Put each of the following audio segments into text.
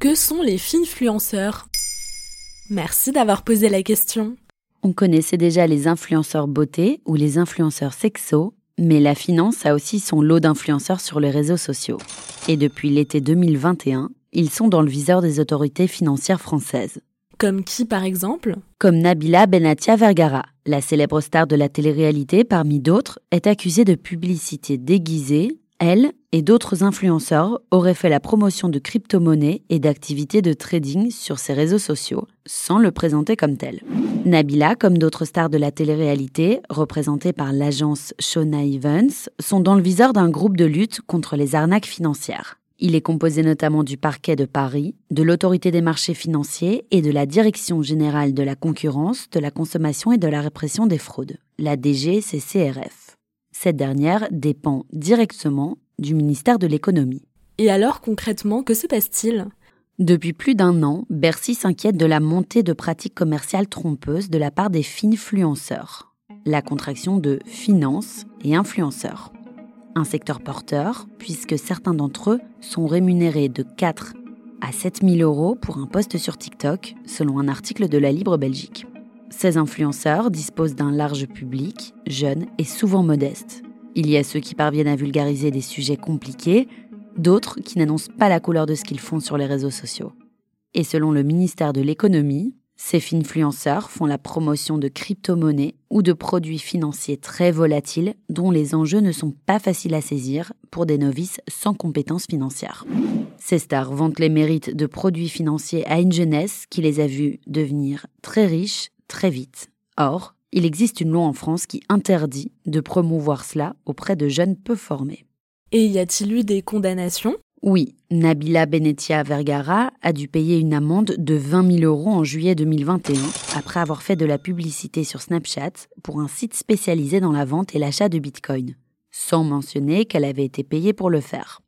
Que sont les finfluenceurs Merci d'avoir posé la question. On connaissait déjà les influenceurs beauté ou les influenceurs sexo, mais la finance a aussi son lot d'influenceurs sur les réseaux sociaux. Et depuis l'été 2021, ils sont dans le viseur des autorités financières françaises. Comme qui par exemple? Comme Nabila Benatia Vergara, la célèbre star de la télé-réalité parmi d'autres, est accusée de publicité déguisée elle et d'autres influenceurs auraient fait la promotion de crypto-monnaies et d'activités de trading sur ses réseaux sociaux, sans le présenter comme tel. Nabila, comme d'autres stars de la télé-réalité, représentées par l'agence Shona Evans, sont dans le viseur d'un groupe de lutte contre les arnaques financières. Il est composé notamment du parquet de Paris, de l'autorité des marchés financiers et de la Direction générale de la concurrence, de la consommation et de la répression des fraudes, la DGCCRF. Cette dernière dépend directement du ministère de l'économie. Et alors concrètement, que se passe-t-il? Depuis plus d'un an, Bercy s'inquiète de la montée de pratiques commerciales trompeuses de la part des finfluenceurs, la contraction de finance et influenceurs. Un secteur porteur, puisque certains d'entre eux sont rémunérés de 4 à 7 000 euros pour un poste sur TikTok, selon un article de la Libre Belgique. Ces influenceurs disposent d'un large public, jeune et souvent modeste. Il y a ceux qui parviennent à vulgariser des sujets compliqués, d'autres qui n'annoncent pas la couleur de ce qu'ils font sur les réseaux sociaux. Et selon le ministère de l'économie, ces influenceurs font la promotion de crypto-monnaies ou de produits financiers très volatiles dont les enjeux ne sont pas faciles à saisir pour des novices sans compétences financières. Ces stars vantent les mérites de produits financiers à une jeunesse qui les a vus devenir très riches, très vite. Or, il existe une loi en France qui interdit de promouvoir cela auprès de jeunes peu formés. Et y a-t-il eu des condamnations? Oui, Nabila Benetia Vergara a dû payer une amende de 20 000 euros en juillet 2021 après avoir fait de la publicité sur Snapchat pour un site spécialisé dans la vente et l'achat de Bitcoin, sans mentionner qu'elle avait été payée pour le faire.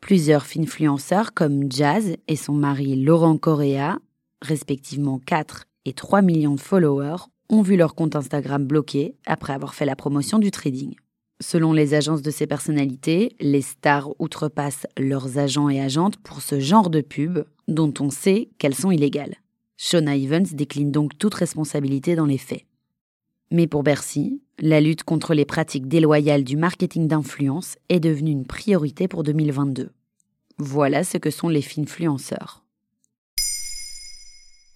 Plusieurs influenceurs comme Jazz et son mari Laurent Correa, respectivement 4 et 3 millions de followers ont vu leur compte Instagram bloqué après avoir fait la promotion du trading. Selon les agences de ces personnalités, les stars outrepassent leurs agents et agentes pour ce genre de pub dont on sait qu'elles sont illégales. Shona Evans décline donc toute responsabilité dans les faits. Mais pour Bercy, la lutte contre les pratiques déloyales du marketing d'influence est devenue une priorité pour 2022. Voilà ce que sont les finfluenceurs.